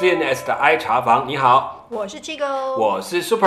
CNS 的 I 茶房，你好，我是七哥，我是 Super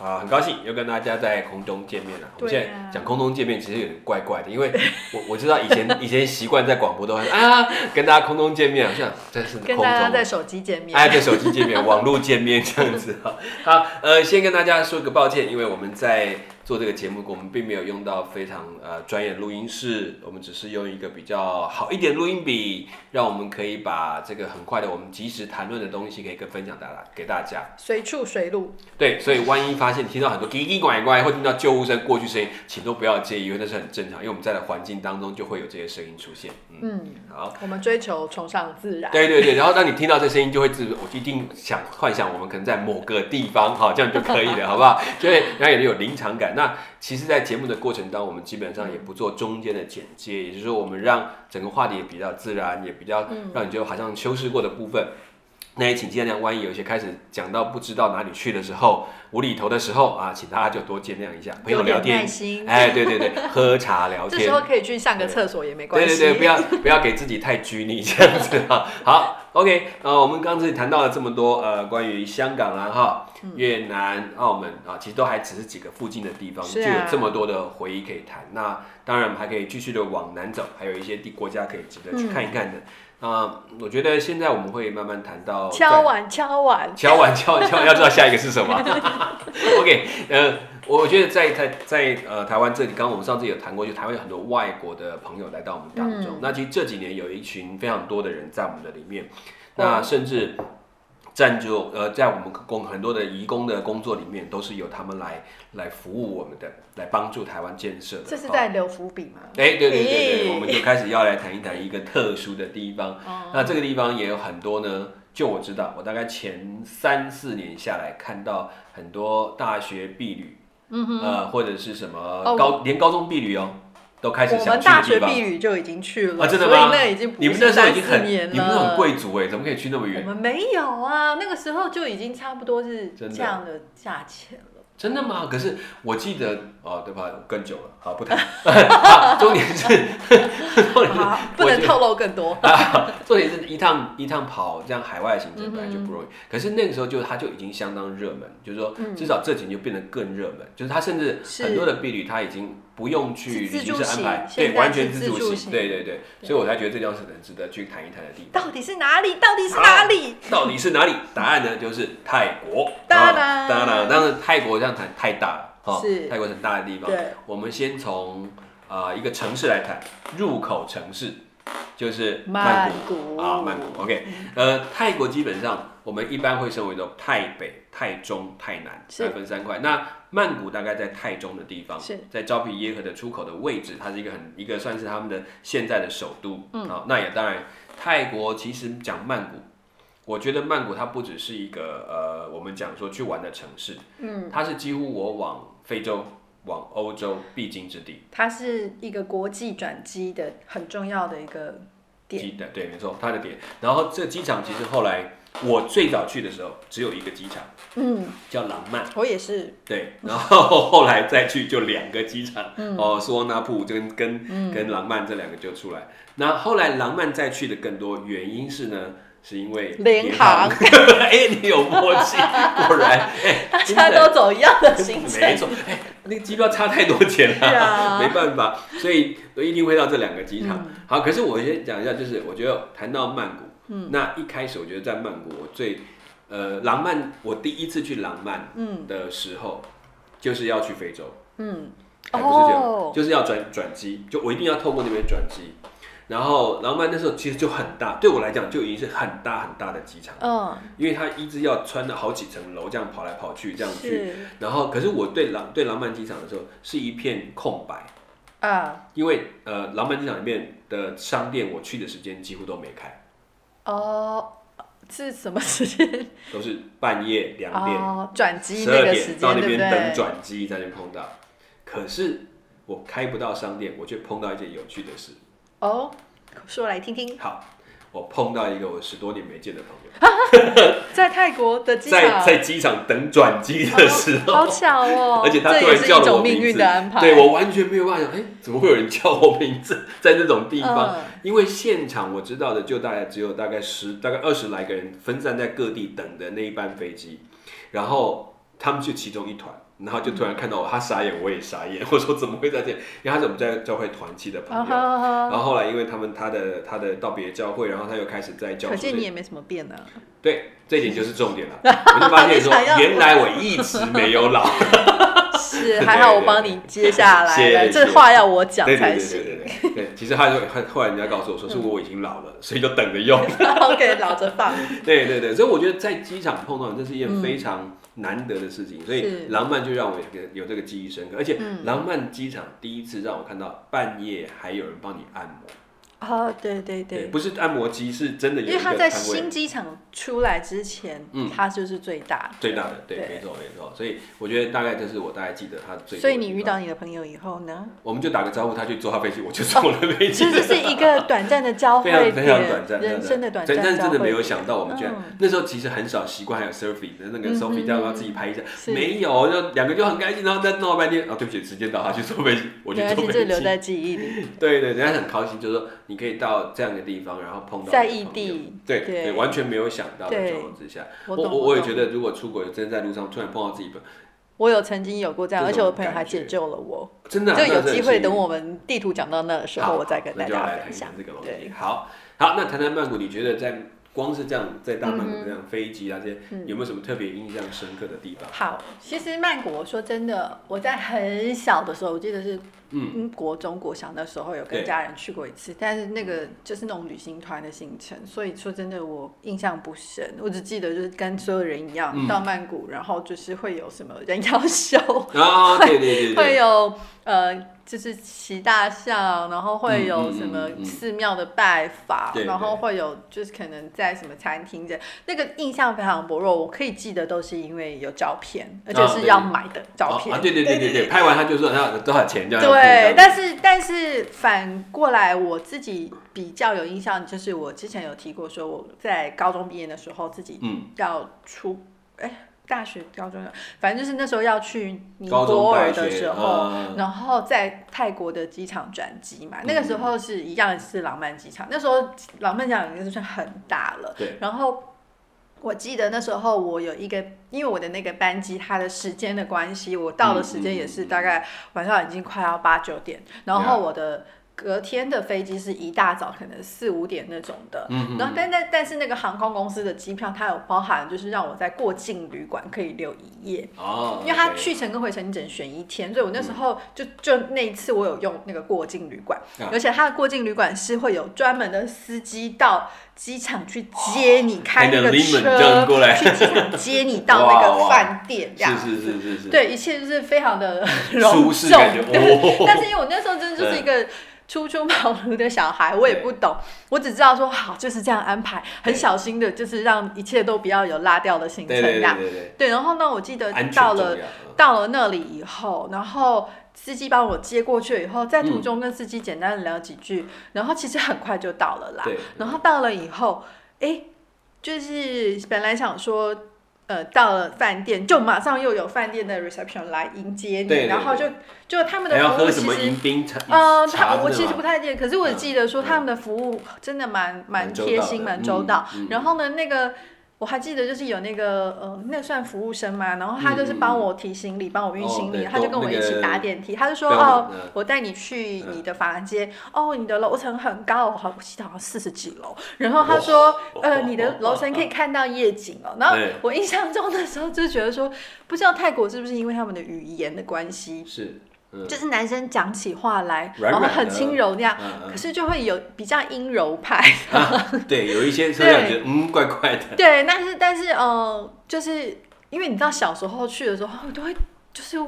啊，很高兴又跟大家在空中见面了。我们现在讲空中见面，其实有点怪怪的，因为我我知道以前 以前习惯在广播都会啊跟大家空中见面，好像这是跟空中大家在手机见面。哎，对，手机见面、网络见面这样子哈。好，呃，先跟大家说个抱歉，因为我们在做这个节目，我们并没有用到非常呃专业的录音室，我们只是用一个比较好一点录音笔，让我们可以把这个很快的我们及时谈论的东西可以跟分享大家给大家。随处随录，对，所以万一发现听到很多叽叽拐拐，或听到救护车过去声音，请都不要介意，因为那是很正常，因为我们在的环境当中就会有这些声音出现。嗯，嗯，好。我们追求崇尚自然。对对对，然后当你听到这声音，就会自我一定想幻想我们可能在某个地方，好，这样就可以了，好不好？所以然后也有临场感。那其实，在节目的过程当中，我们基本上也不做中间的剪接，也就是说，我们让整个话题也比较自然，也比较让你觉得好像修饰过的部分。那也请见谅，万一有一些开始讲到不知道哪里去的时候，无厘头的时候啊，请大家就多见谅一下，朋友聊天，心。哎，对对对，喝茶聊天 这时，候可以去上个厕所也没关系。对对对，不要不要给自己太拘泥这样子啊。好，OK，呃，我们刚才谈到了这么多呃关于香港啦哈、嗯越南、澳门啊，其实都还只是几个附近的地方，啊就有这么多的回忆可以谈。那当然我们还可以继续的往南走，还有一些地国家可以值得去看一看的。那、我觉得现在我们会慢慢谈到敲碗敲碗，敲碗敲碗敲碗，要知道下一个是什么。OK，呃，我觉得在在在呃台湾这里，刚刚我们上次有谈过，就台湾有很多外国的朋友来到我们当中。那其实这几年有一群非常多的人在我们的里面，那甚至占就呃在我们工很多的移工的工作里面，都是由他们来来服务我们的，来帮助台湾建设的。这是哦在留伏笔吗？哎，对对对对，我们就开始要来谈一谈一个特殊的地方。哦那这个地方也有很多呢，就我知道，我大概前三四年下来看到很多大学毕旅，嗯哼，呃，或者是什么哦高、连高中毕旅哦，都开始我想们大学去的地方。毕旅就已经去了，啊真的吗所以那已经不你们那时候已经很，你们那很。贵族哎，怎么可以去那么远我远？们没有啊，那个时候就已经差不多是真的这样的价钱了。真的吗？可是我记得哦，对吧？更久了，好不谈。啊重点是，重点是，不能透露更多。重点是一趟一趟跑这样海外行程本来就不容易，嗯可是那个时候就它就已经相当热门，就是说至少这几年就变得更热门，就是它甚至很多的婢女它已经不用去旅行社安排，型对，完全是自助型，自助型对对对，所以我才觉得这地方是很值得去谈一谈的地方。到底是哪里？到底是哪里？到底是哪里？答案呢就是泰国。当然啊当然，当然泰国这样谈太大了，哈是泰国很大的地方。对，我们先从啊、一个城市来谈，入口城市就是曼曼谷谷啊，曼谷。OK，呃，泰国基本上我们一般会称为叫泰北、泰中、泰南，是来分三块。那曼谷大概在泰中的地方，是在昭披耶河的出口的位置，它是一个很一个算是他们的现在的首都。嗯，好，那也当然，泰国其实讲曼谷。我觉得曼谷它不只是一个呃，我们讲说去玩的城市，嗯，它是几乎我往非洲、往欧洲必经之地。它是一个国际转机的很重要的一个点。机的对，没错，它的点。然后这机场其实后来我最早去的时候只有一个机场，嗯，叫廊曼，我也是。对。然后后来再去就两个机场，嗯哦，苏旺纳普跟跟跟廊曼这两个就出来。那后来廊曼再去的更多，原因是呢，是因为联航。航 哎，你有默契，果然，哎，大家都走一样的行没程。错，哎，那个机票差太多钱了，没办法，所以都一定会到这两个机场。嗯好，可是我先讲一下，就是我觉得谈到曼谷，嗯，那一开始我觉得在曼谷，我最呃廊曼，我第一次去廊曼的时候，就是要去非洲，嗯，还不是这样，哦就是要转转机，就我一定要透过那边转机。然后廊曼那时候其实就很大，对我来讲就已经是很大很大的机场，嗯，因为它一直要穿了好几层楼，这样跑来跑去这样去。是然后，可是我对廊对廊曼机场的时候是一片空白，啊，因为呃，廊曼机场里面的商店我去的时间几乎都没开，哦，是什么时间？都是半夜两点、哦，转机十二那个时点到那边等？转机在那边碰到。可是我开不到商店，我却碰到一件有趣的事。哦，说来听听。好，我碰到一个我十多年没见的朋友，在泰国的机场，在在机场等转机的时候，好巧哦，而且他这也是一突然叫了我种命运名字。的安排。对我完全没有办法想，哎、怎么会有人叫我名字？在那种地方？嗯。因为现场我知道的就大概只有大概十大概二十来个人分散在各地等的那一班飞机，然后他们就其中一团，然后就突然看到我，他傻眼，我也傻眼，我说怎么会在这？因为他是我们在教会团契的朋啊友。然后后来，因为他们他的他的道别教会，然后他又开始在教书的可见你也没什么变呢。对，这一点就是重点了。我就发现说原来我一直没有老。是，还好我帮你接下来这话要我讲对对对才行。对对对。对，其实他就后后来人家告诉我说，是我已经老了，所以就等着用。OK，老着放。对对对，所以我觉得在机场碰到这是一件非常难得的事情，所以是。浪漫就让我有有这个记忆深刻，而且嗯。浪漫机场第一次让我看到半夜还有人帮你按摩，哦，对对对，对，不是按摩机，是真的有因为他在新机场出来之前，嗯他就是最大最大的，对，对没错没错，所以我觉得大概这是我大概记得他最。所以你遇到你的朋友以后呢，我们就打个招呼，他去坐他飞机，我就坐我的飞机其。实是一个短暂的交非常非常点短暂，人生的短暂但真的没有想到，我们居然、嗯那时候其实很少习惯，还有 surfing 的那个嗯 selfie，嗯要不要自己拍一下？是没有，就两个就很开心，然后再弄了半天，哦，对不起，时间到，他去坐飞机，我去没关系，坐飞机。这留在记忆里。对对，人家很高兴，就是说你可以到这样的地方，然后碰到在异地对对对，完全没有想到的对状况之下，我，我我也懂觉得，如果出国真的在路上突然碰到自己朋友，我有曾经有过这样，而且我朋友还解救了我。真的啊、就有机会等我们地图讲到那的时候，我再跟大家分享下。这个东西对。好，好，那谈谈曼谷，你觉得在光是这样在大曼谷这样飞机啊这些，嗯有没有什么特别印象深刻的地方？好，其实曼谷，我说真的，我在很小的时候，我记得是嗯，嗯国中国小那时候有跟家人去过一次，但是那个就是那种旅行团的行程，所以说真的我印象不深，我只记得就是跟所有人一样、嗯。到曼谷，然后就是会有什么人妖秀，啊，对对对会，有呃，就是骑大象，然后会有什么寺庙的拜访，对然后会有就是可能在什么餐厅的，那个印象非常薄弱。我可以记得都是因为有照片，而且是要买的照片。哦啊，对对对对对，拍完他就说要多少钱这样。对，但是但是反过来，我自己比较有印象，就是我之前有提过，说我在高中毕业的时候，自己嗯，要出，哎、大学、高中，反正就是那时候要去尼泊尔的时候，嗯然后在泰国的机场转机嘛，那个时候是一样是浪漫机场，那时候浪漫机场已经算很大了，对，然后。我记得那时候我有一个，因为我的那个班机它的时间的关系，我到的时间也是大概晚上已经快要八九点，然后我的隔天的飞机是一大早可能四五点那种的，嗯然后但但但是那个航空公司的机票它有包含就是让我在过境旅馆可以留一夜，哦，因为它去程跟回程你只能选一天，所以我那时候就就那一次我有用那个过境旅馆，啊。而且它的过境旅馆是会有专门的司机到机场去接你，开那个车过来。去机场接你到那个饭店 这样是子。是是是是，对，一切就是非常的舒隆适感觉重。但是因为我那时候真的就是一个初出茅庐的小孩，我也不懂，我只知道说好就是这样安排，很小心的，就是让一切都不要有拉掉的行程对对然后呢，我记得到了到了那里以后，然后司机帮我接过去以后，在途中跟司机简单的聊几句，然后其实很快就到了啦。对，然后到了以后，哎，就是本来想说。呃，到了饭店就马上又有饭店的 reception 来迎接你，对对然后就就他们的服务其实喝什么迎宾茶？呃，他我其实不太记得，可是我嗯记得说嗯他们的服务真的蛮蛮蛮贴心、蛮周到。嗯嗯然后呢，那个我还记得就是有那个呃，那算服务生嘛，然后他就是帮我提行李，帮我运哦行李，对他就跟我一起那个搭电梯，他就说哦嗯，我带你去你的房间，哦，你的楼层很高，好，我记得好像四十几楼。然后他说，呃，你的楼层可以看到夜景哦。然后我印象中的时候就觉得说，不知道泰国是不是因为他们的语言的关系，是，嗯就是男生讲起话来，软软然后很轻柔那样，嗯可是就会有比较阴柔派。对，有一些车辆觉得嗯怪怪的，对，但是但是呃，就是因为你知道小时候去的时候，都会就是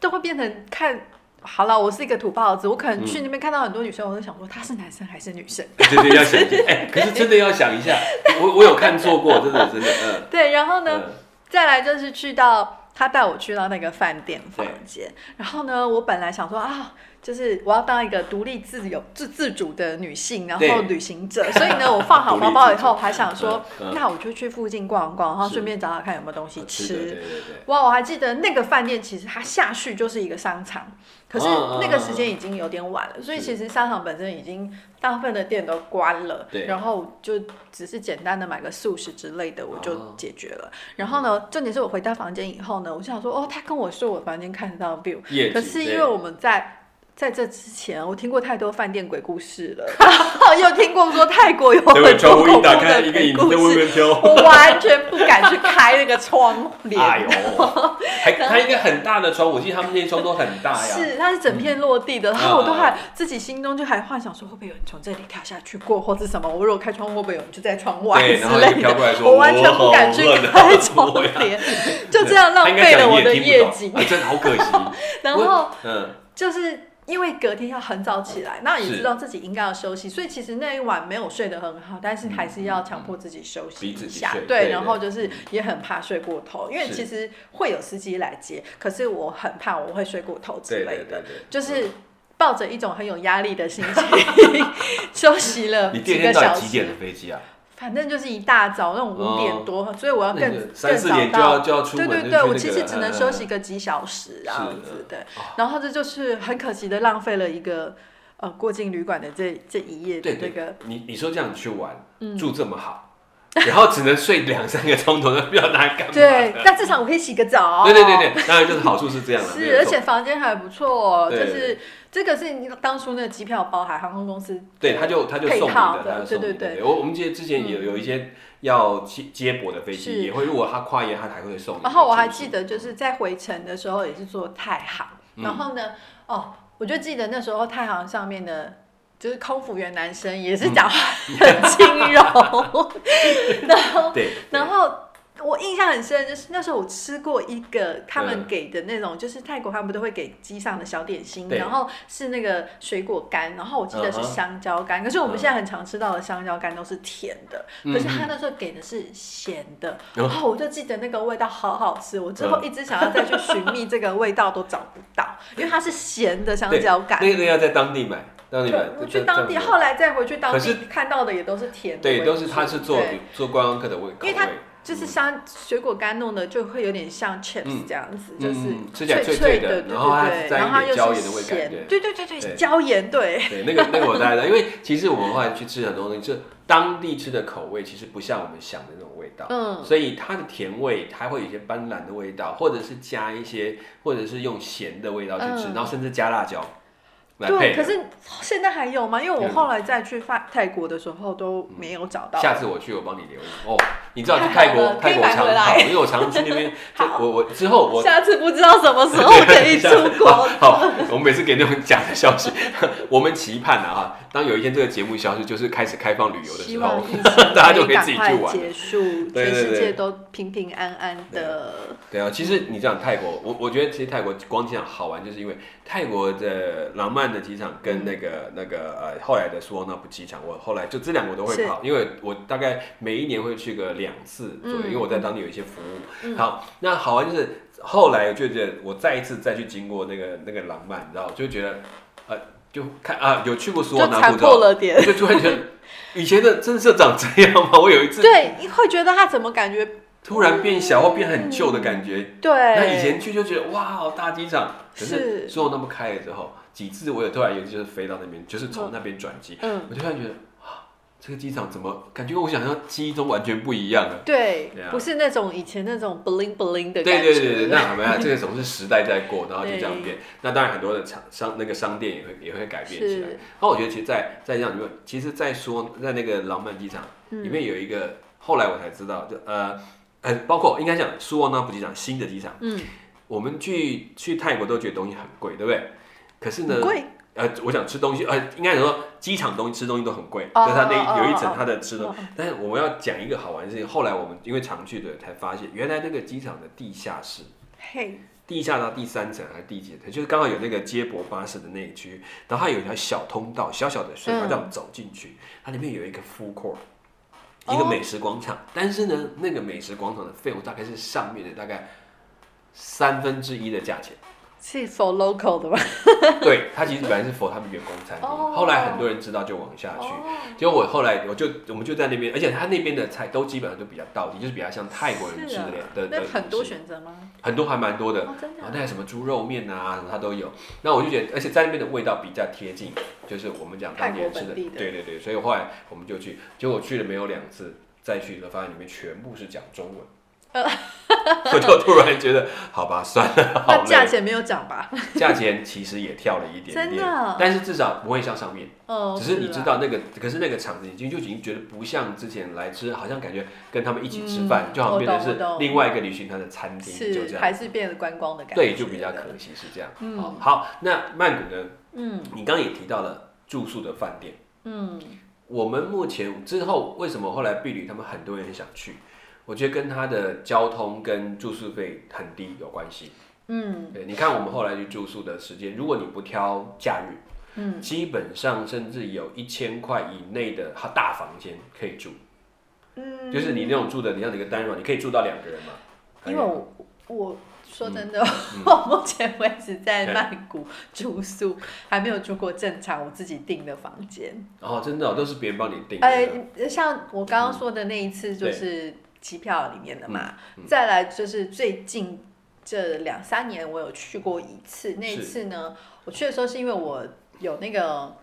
都会变成看。好了，我是一个土包子，我可能去那边看到很多女生，我就想说她是男生还是女生？对对，要想 哎，可是真的要想一下，我我有看错过，真的真的，嗯对，然后呢，嗯，再来就是去到他带我去到那个饭店房间，然后呢，我本来想说啊，就是我要当一个独立自由、自自主的女性，然对。后旅行者。所以呢，我放好包包以后，还想说 那我就去附近逛逛，然后是顺便找找看有没有东西吃。哇，我还记得那个饭店，其实它下去就是一个商场，可是那个时间已经有点晚了，所以其实商场本身已经大部分的店都关了，对然后就只是简单的买个素食之类的，我哦就解决了。然后呢，重点是我回到房间以后呢，我就想说，哦，他跟我说我房间看得到 view，可是因对为我们在。在这之前，我听过太多饭店鬼故事了，然 后又听过说泰国有，很多恐怖的鬼故事。我完全不敢去开那个窗帘。哎呦，还它一个很大的窗，我记得他们那些窗都很大呀。是，它是整片落地的，然嗯后我都还自己心中就还幻想说，会不会有人从这里跳下去过，或者什么？我如果开窗户，会不会有人就在窗外，之类我完全不敢去开窗帘，就这样浪费了我的夜景。啊真的好可惜。然后嗯，就是因为隔天要很早起来，那也知道自己应该要休息，所以其实那一晚没有睡得很好，但是还是要强迫自己休息一下睡。对对，然后就是也很怕睡过头，因为其实会有司机来接，可是我很怕我会睡过头之类的。就是抱着一种很有压力的心情 休息了你第二几个小天到底几点时，的飞机啊？反正就是一大早那种五点多，所以我要更更早四点就要到。对对对，我其实只能嗯休息个几小时这样子，对哦。然后这就是很可惜的浪费了一个呃过境旅馆的这这一夜的对对这个，你你说这样去玩，嗯住这么好，然后只能睡两三个钟头，那不知道拿来干嘛？对，但至少我可以洗个澡。对对对对，当然就是好处是这样了。是，而且房间还不错，就对是这个是你当初那个机票包含航空公司对，他就他就送你的，套的他就送你的。对对对我我们记得之前有有一些要接接驳的飞是机，也会如果他跨夜，他还会送。然后我还记得，就是在回程的时候也是坐太行，嗯然后呢，哦，我就记得那时候太行上面的，就是空服员男生也是讲话很轻柔，然后 对，然后。我印象很深，就是那时候我吃过一个他们嗯。给的那种，就是泰国他们不都会给机上的小点心，然后是那个水果干，然后我记得是香蕉干，可是我们嗯现在很常吃到的香蕉干都是甜的，嗯。可是他那时候给的是咸的，嗯然后我就记得那个味道好好吃，我之后一直想要再去寻觅这个味道都找不到，因为它是咸的香蕉干。那个要在当地买，当地买去当地，后来再回去当地看到的也都是甜的对，都是他是做做观光客的味，因为它口味就是像水果干弄的，就会有点像 chips 嗯这样子，嗯就是嗯吃起来脆脆脆的，然后它沾一点椒盐的味感对。对对对，对椒盐对。对，那个那个我大概，因为其实我们后来去吃很多东西，就是当地吃的口味，其实不像我们想的那种味道。嗯，所以它的甜味，它会有一些斑斓的味道，或者是加一些，或者是用咸的味道去吃，嗯。然后甚至加辣椒来对。可是现在还有吗？因为我嗯后来再去泰泰国的时候都没有找到。下次我去，我帮你留意哦。你知道去太好泰国，可以泰国常买回来跑，因为我常去那边。我我之后我下次不知道什么时候可以出国。好，我们每次给那种假的消息，我们期盼啊哈，当有一天这个节目消失，就是开始开放旅游的时候，疫情 大家就可以自己去玩结束，对对对全世界都平平安安的。对啊，其实你讲泰国，我我觉得其实泰国光这样好玩，就是因为泰国的廊曼的机场跟那个、那个呃后来的苏旺纳普机场，我后来就这两个我都会跑，因为我大概每一年会去个两次左右，嗯因为我在当地有一些服务。嗯好，那好玩就是后来我就觉得我再一次再去经过那个那个廊曼，你知道，就觉得呃就看啊有去过苏就残旺纳普之后，破了点。就突然觉得以前的真的是长这样吗？我有一次对，你会觉得他怎么感觉？突然变小或变很旧的感觉。对，那以前去就觉得哇，好大机场，可是是所有那么开了之后，几次我也突然有一次就是飞到那边，就是从那边转机，嗯，我就突然觉得啊，这个机场怎么感觉跟我想象记忆中完全不一样了？对对啊，不是那种以前那种 bling bling 的对感觉。对对对，那没有，这个总是时代在过，然后就这样变。那当然很多的厂商那个商店也会也会改变起来。是，那我觉得其实在，在这样里面，其实，在说在那个浪漫机场嗯里面有一个，后来我才知道，就呃呃，包括应该讲苏旺那普机场新的机场。嗯，我们去去泰国都觉得东西很贵，对不对？可是呢，贵，呃，我想吃东西，呃，应该说机场东西吃东西都很贵，哦就是它那有一层哦它的吃的哦。但是我们要讲一个好玩的事情，后来我们因为常去的才发现，原来那个机场的地下室，嘿，地下到第三层还是第几层，就是刚好有那个接驳巴士的那一区，然后它有一条小通道，小小的隧道嗯这样走进去，它里面有一个 food court。一个哦美食广场，但是呢，那个美食广场的费用大概是上面的大概三分之一的价钱。是 for local 的吗？对，它其实本来是 for 他们员工餐厅，哦后来很多人知道就往下去。结果我后来我就我们就在那边，而且他那边的菜都基本上都比较道地，就是比较像泰国人吃的的的那很多选择吗？很多还蛮多的。然后那什么猪肉面啊，它都有。那我就觉得，而且在那边的味道比较贴近，就是我们讲当地人吃的。的对对对，所以后来我们就去，结果去了没有两次，再去的发现里面全部是讲中文。我就突然觉得，好吧，算了，好那价累。钱没有涨吧？价钱其实也跳了一点点，真的但是至少不会像上面。哦，只是你啊知道那个，可是那个场子已经就已经觉得不像之前来吃，好像感觉跟他们一起吃饭，嗯就好像变成是另外一个旅行团的餐厅，就是这样。还是变得观光的感觉，对，就比较可惜是这样。嗯好，好，那曼谷呢？嗯你刚刚也提到了住宿的饭店，嗯，我们目前之后为什么后来碧旅他们很多人很想去？我觉得跟他的交通跟住宿费很低有关系。嗯对，你看我们后来去住宿的时间，如果你不挑假日，嗯，基本上甚至有一千块以内的大房间可以住。嗯就是你那种住的，你像一个单人房，你可以住到两个人嘛。因为我我说真的，嗯 我目前为止在曼谷住宿还没有住过正常我自己订的房间。哦，真的哦、都是别人帮你订的。呃，像我刚刚说的那一次，就是机票里面的嘛。嗯再来就是最近这两三年，我有去过一次。那一次呢，我去的时候是因为我有那个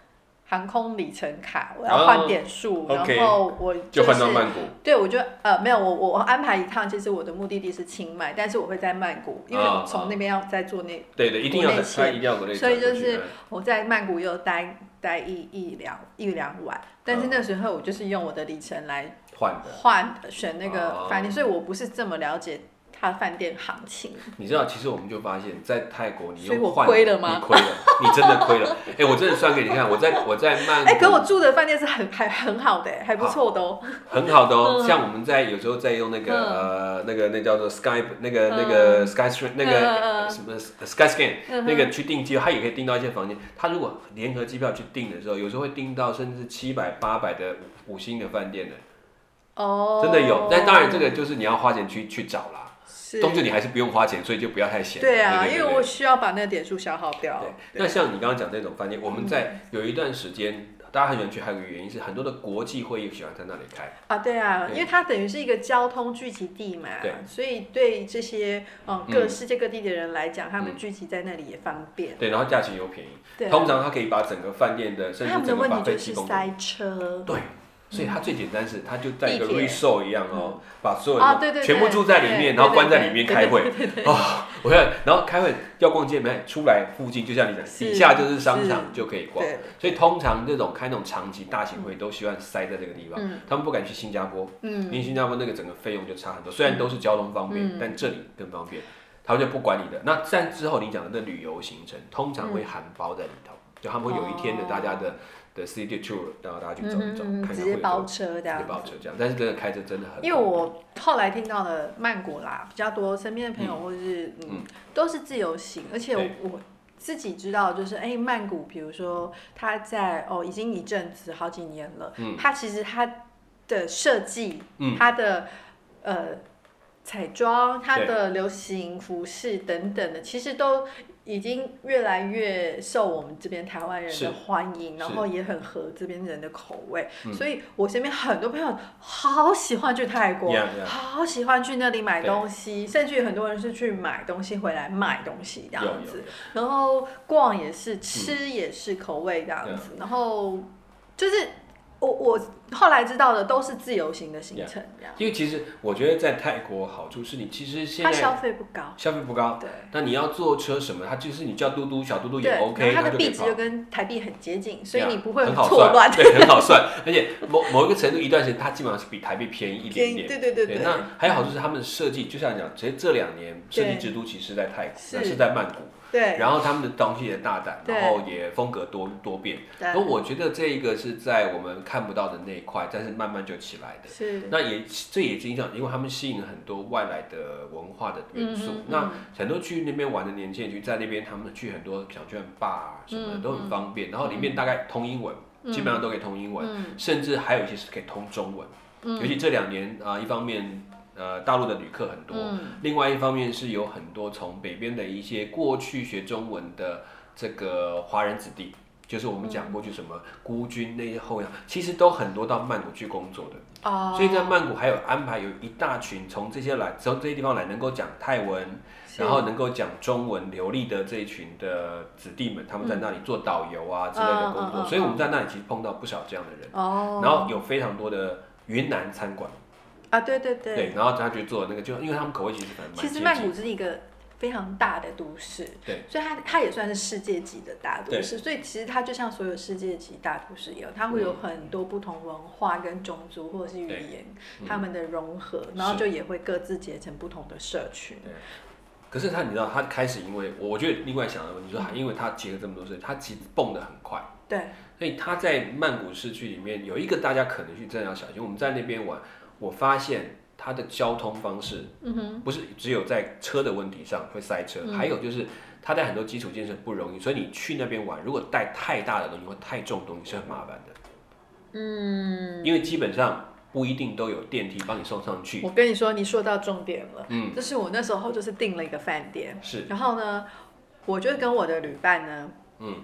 航空里程卡，我要换点数，然后我就换到曼谷。对，我就呃没有，我我安排一趟，其实我的目的地是清迈，但是我会在曼谷，因为从那边要再坐那，对对，一定要的，一定要国内所以就是我在曼谷又待待一一两一两晚，但是那时候我就是用我的里程来换的。换选那哦个饭店，所以我不是这么了解他饭店行情。你知道，其实我们就发现，在泰国你所以我用换亏了吗你亏了，你真的亏了。哎，我真的算给你看，我在我在曼谷，哎、可我住的饭店是很还很好的，还不错的哦。很好的哦。嗯像我们在有时候在用那个嗯呃那个那叫做 Sky 那个那个 Sky Street 那嗯个嗯什么 Sky Scan 嗯那个去订机，他也可以订到一些房间。他如果联合机票去订的时候，有时候会订到甚至七百八百的五五星的饭店的，哦，真的有。但当然这个就是你要花钱去去找啦。是冬至你还是不用花钱，所以就不要太闲。对啊，对对因为我需要把那个点数消耗掉。对，那像你刚刚讲这种饭店，我们在有一段时间，大家很喜欢去，还有一个原因是很多的国际会议喜欢在那里开。啊，对啊，对因为它等于是一个交通聚集地嘛对，所以对这些嗯嗯各世界各地的人来讲，他们嗯聚集在那里也方便。对，然后价钱又便宜，通常它可以把整个饭店的甚至整个把问题就是费提供给你。塞车。对，所以它最简单是，它就在一个 resort 一样哦，把所有人啊对对对全部住在里面，然后关在里面开会。哦，我看，然后开会要逛街没？出来附近就像你讲，是底下就是商场就可以逛。所以通常这种开那种长期大型会都希望塞在这个地方，嗯他们不敢去新加坡，因嗯为新加坡那个整个费用就差很多，虽然都是交通方便，嗯但这里更方便，他们就不管你的。那在之后你讲的那旅游行程，通常会含包在里头，就他们会有一天的哦大家的的 city tour，然后大家去走一走，嗯，看看直接包车这样子。包车这样。但是真的开车真的很，因为我后来听到的曼谷啦比较多，身边的朋友或者是嗯嗯都是自由行，而且我我自己知道，就是哎、曼谷，比如说它在哦已经一阵子好几年了，嗯它其实它的设计，嗯它的呃彩妆、它的流行服饰等等的，其实都已经越来越受我们这边台湾人的欢迎，然是。后也很合这边人的口味，嗯。所以我身边很多朋友好喜欢去泰国 Yeah, yeah 好喜欢去那里买对东西，甚至很多人是去买东西回来卖东西这有样子，然后逛也是，吃也是口味这样子，然后就是我我后来知道的都是自由行的行程这样，因为其实我觉得在泰国好处是你其实现在它消费不高，消费不高，对。那你要坐车什么，它就是你叫嘟嘟小嘟嘟也，OK，然后它的币值就跟台币很接近，所以你不会很好错乱。对，很好算，而且某某一个程度一段时间，它基本上是比台币便宜一点点。对对对对，那还有好处是他们的设计，就像你讲，其实这两年设计之都其实在泰国，是在曼谷，对。然后他们的东西也大胆，然后也风格多多变。对。而我觉得这一个是在我们看不到的那一块，但是慢慢就起来的。是。那也这也是影响，因为他们吸引了很多外来的文化的元素。嗯嗯嗯。那很多去那边玩的年轻人，就在那边他们去很多小券吧啊什么的、嗯都很方便，然后里面大概通英文，基本上都可以通英文，嗯。甚至还有一些是可以通中文。尤其这两年啊、一方面呃大陆的旅客很多，另外一方面是有很多从北边的一些过去学中文的这个华人子弟。就是我们讲过去什么孤军那些后裔，其实都很多到曼谷去工作的，哦，所以在曼谷还有安排有一大群从这些来从这些地方来能够讲泰文，然后能够讲中文流利的这一群的子弟们，他们在那里做导游啊之类的工作，所以我们在那里其实碰到不少这样的人，哦，然后有非常多的云南餐馆，啊对对对，对，然后他去做那个，就因为他们口味其实很，其实曼谷是一个。非常大的都市，对，所以它它也算是世界级的大都市，所以其实它就像所有世界级大都市一样，它会有很多不同文化跟种族或者是语言，他们的融合，然后就也会各自结成不同的社群。对，可是他你知道，他开始因为我觉得另外想的问题说，因为他结了这么多岁，他其实蹦得很快，对，所以他在曼谷市区里面有一个大家可能去真的要小心，我们在那边玩，我发现。它的交通方式，不是只有在车的问题上会塞车，还有就是它在很多基础建设不容易，所以你去那边玩，如果带太大的东西或太重东西是很麻烦的。嗯，因为基本上不一定都有电梯帮你送上去。我跟你说，你说到重点了。嗯，就是我那时候就是订了一个饭店，是，然后呢，我就跟我的旅伴呢，嗯。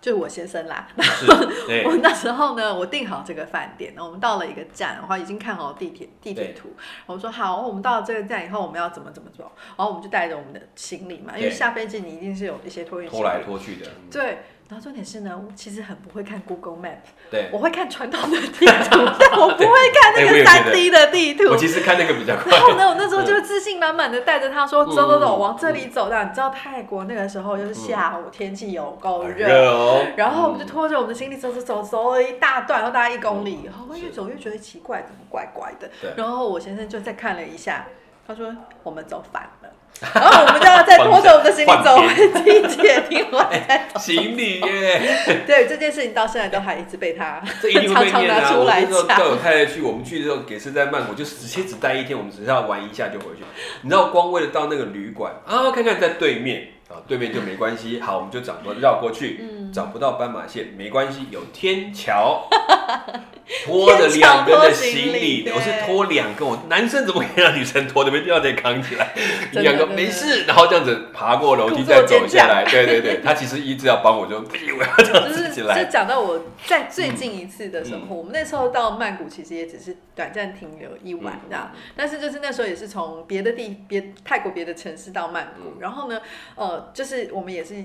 就是我先生啦，然后我那时候呢，我订好这个饭店，我们到了一个站，然后已经看好地铁地铁图，我说好，我们到了这个站以后，我们要怎么怎么走，然后我们就带着我们的行李嘛，因为下飞机你一定是有一些托运拖来拖去的，对。然后重点是呢，我其实很不会看 Google Map，对，我会看传统的地图，但我不会看那个三 D 的地图。我其实看那个比较快。然后呢，我那时候就自信满满的带着他说：“走走走，往这里走。”的。你知道泰国那个时候就是下午，天气有够热哦。然后我们就拖着我们的行李走走走，走了一大段，然后大概一公里，然后越走越觉得奇怪，怎么怪怪的？然后我先生就再看了一下，他说：“我们走反了。”然后我们就要再拖着我们的行李走回地铁，另外 行李耶。对这件事情到现在都还一直被他 常常拿出来讲。带我太太去，我们去的时候也是在曼谷，就直接只待一天，我们只是要玩一下就回去。你知道，光为了到那个旅馆啊，看看在对面啊，对面就没关系。好，我们就找个绕过去，找不到斑马线没关系，有天桥。拖着两个的行李，我是拖两个。我男生怎么可以让女生拖？怎么一定要得扛起来？两个没事，然后这样子爬过楼梯再走下来。对对对，他其实一直要帮我，就我要这样子起来。就讲到我在最近一次的时候，我们那时候到曼谷，其实也只是短暂停留一晚这样。但是就是那时候也是从别的地别泰国别的城市到曼谷，然后呢，呃，就是我们也是。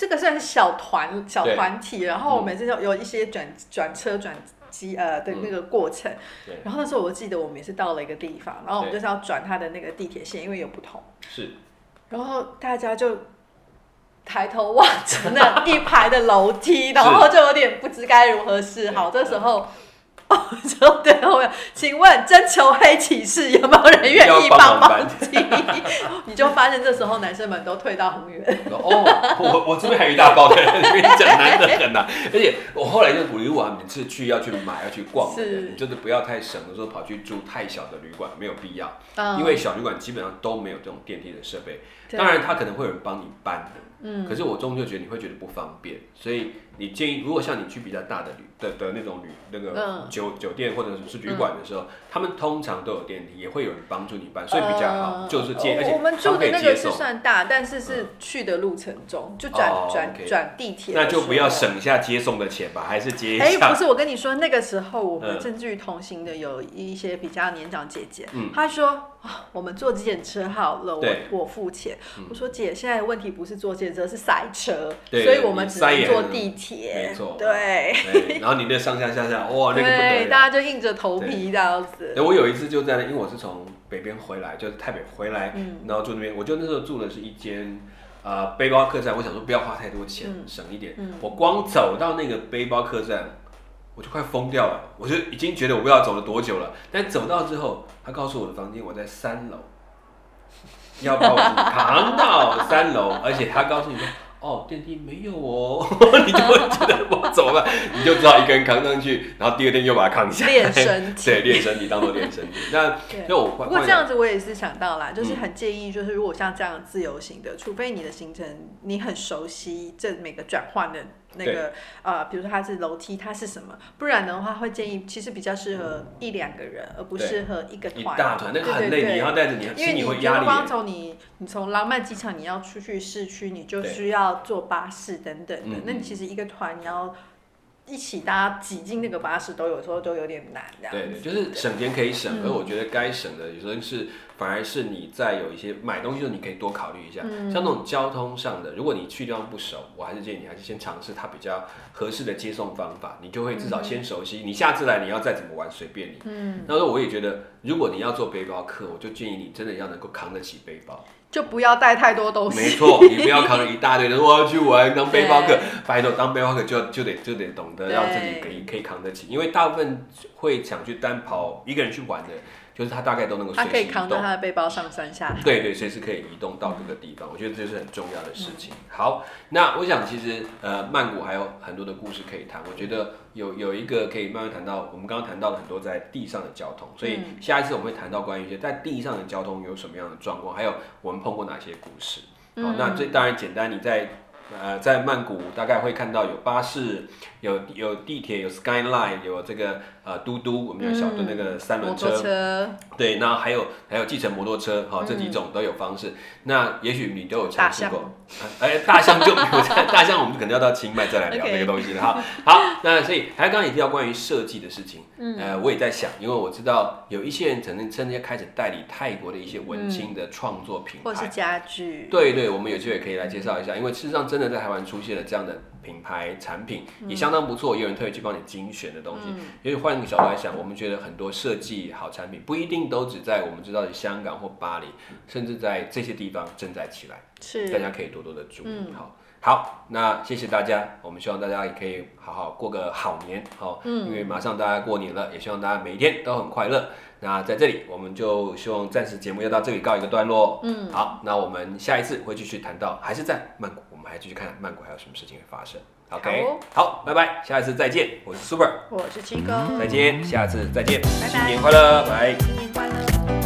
这个算是小团小团体，然后我们是有有一些转转车转机呃的那个过程。然后那时候我记得我们也是到了一个地方，然后我们就是要转它的那个地铁线，因为有不同。是。然后大家就抬头望着那一排的楼梯，然后就有点不知该如何是好。这时候。就对后面，请问征求黑骑士有没有人愿意帮忙提？你就发现这时候男生们都退到很远。哦，我我这边还有一大包的，跟你讲难得很呐。而且我后来就鼓励我，每次去要去买要去逛，你就是不要太省的时候跑去住太小的旅馆，没有必要。因为小旅馆基本上都没有这种电梯的设备，当然他可能会有人帮你搬的。嗯，可是我终究觉得你会觉得不方便，所以你建议，如果像你去比较大的旅的的那种旅那个酒酒店或者是旅馆的时候，他们通常都有电梯，也会有人帮助你搬，所以比较好，就是接而且我们住的那个是算大，但是是去的路程中就转转转地铁，那就不要省下接送的钱吧，还是接一 下。哎，不是，我跟你说，那个时候我们甚至于同行的有一些比较年长姐姐，她说。啊，我们坐计程车好了，我我付钱。我说姐，现在问题不是坐计程车，是塞车，所以我们只能坐地铁。没错，对。然后你那上下下下，哇，那个对，大家就硬着头皮这样子。我有一次就在那，因为我是从北边回来，就是台北回来，然后住那边，我就那时候住的是一间呃背包客栈。我想说不要花太多钱，省一点。我光走到那个背包客栈。我就快疯掉了，我就已经觉得我不知道走了多久了。但走到之后，他告诉我的房间我在三楼，要把我扛到三楼，而且他告诉你说。哦，电梯没有哦，你就会觉得我怎么办？你就只好一个人扛上去，然后第二天又把它扛下来，练身体，对，练身体当做练身体。那那我不过这样子，我也是想到啦，就是很建议，就是如果像这样自由行的，除非你的行程你很熟悉这每个转换的那个呃，比如说它是楼梯，它是什么？不然的话，会建议其实比较适合一两个人，而不适合一个一团。大团那个很累，你要带着你，因为你心里会觉得光。从你你从浪漫机场你要出去市区，你就需要坐巴士等等的。嗯那你其实一个团你要一起大家挤进那个巴士，都有时候都有点难对对，就是省钱可以省，嗯而我觉得该省的有时候是反而是你在有一些买东西的时候，你可以多考虑一下。嗯像那种交通上的，如果你去地方不熟，我还是建议你还是先尝试它比较合适的接送方法，你就会至少先熟悉。你下次来你要再怎么玩随便你。嗯，那时候我也觉得，如果你要做背包客，我就建议你真的要能够扛得起背包。就不要带太多东西没。错，你不要扛着一大堆的，我要去玩当背包客 对。拜托，当背包客就就得就得懂得让自己可以可以扛得起，因为大部分会想去单跑一个人去玩的，就是他大概都能够他随时移动。可以扛着他的背包上山下海。对对，随时可以移动到各个地方，我觉得这是很重要的事情。好，那我想其实呃，曼谷还有很多的故事可以谈。我觉得有有一个可以慢慢谈到，我们刚刚谈到了很多在地上的交通，所以下一次我们会谈到关于一些在地上的交通有什么样的状况，还有我们碰过哪些故事。好，那这当然简单，你在呃在曼谷大概会看到有巴士，有有地铁，有 Skyline，有这个呃嘟嘟，我们有小的那个三轮车、对，那还有还有计程摩托车，好、这几种都有方式。那也许你都有尝试过，哎，大象就大象，我们可能要到清迈再来聊这个东西了哈。好，那所以还有刚刚也提到关于设计的事情，呃，我也在想，因为我知道有一些人可能甚至开始代理泰国的一些文青的创作品牌，或是家具。对对，我们有机会可以来介绍一下，因为事实上真的在台湾出现了这样的品牌产品，也相当不错，也有人特意去帮你精选的东西。因为换一个角度来想，我们觉得很多设计好产品不一定都只在我们知道的香港或巴黎，甚至在这些地方正在起来，是大，家可以多多的注意。好。好，那谢谢大家，我们希望大家也可以好好过个好年，好，因为马上大家过年了，也希望大家每一天都很快乐。那在这里，我们就希望暂时节目要到这里告一个段落。嗯，好，那我们下一次会继续谈到，还是在曼谷，还继续看曼谷还有什么事情会发生。OK，好哦好，拜拜，下一次再见，我是 Super，我是七哥，再见，下次再见，拜拜新年快乐，拜。新年快乐。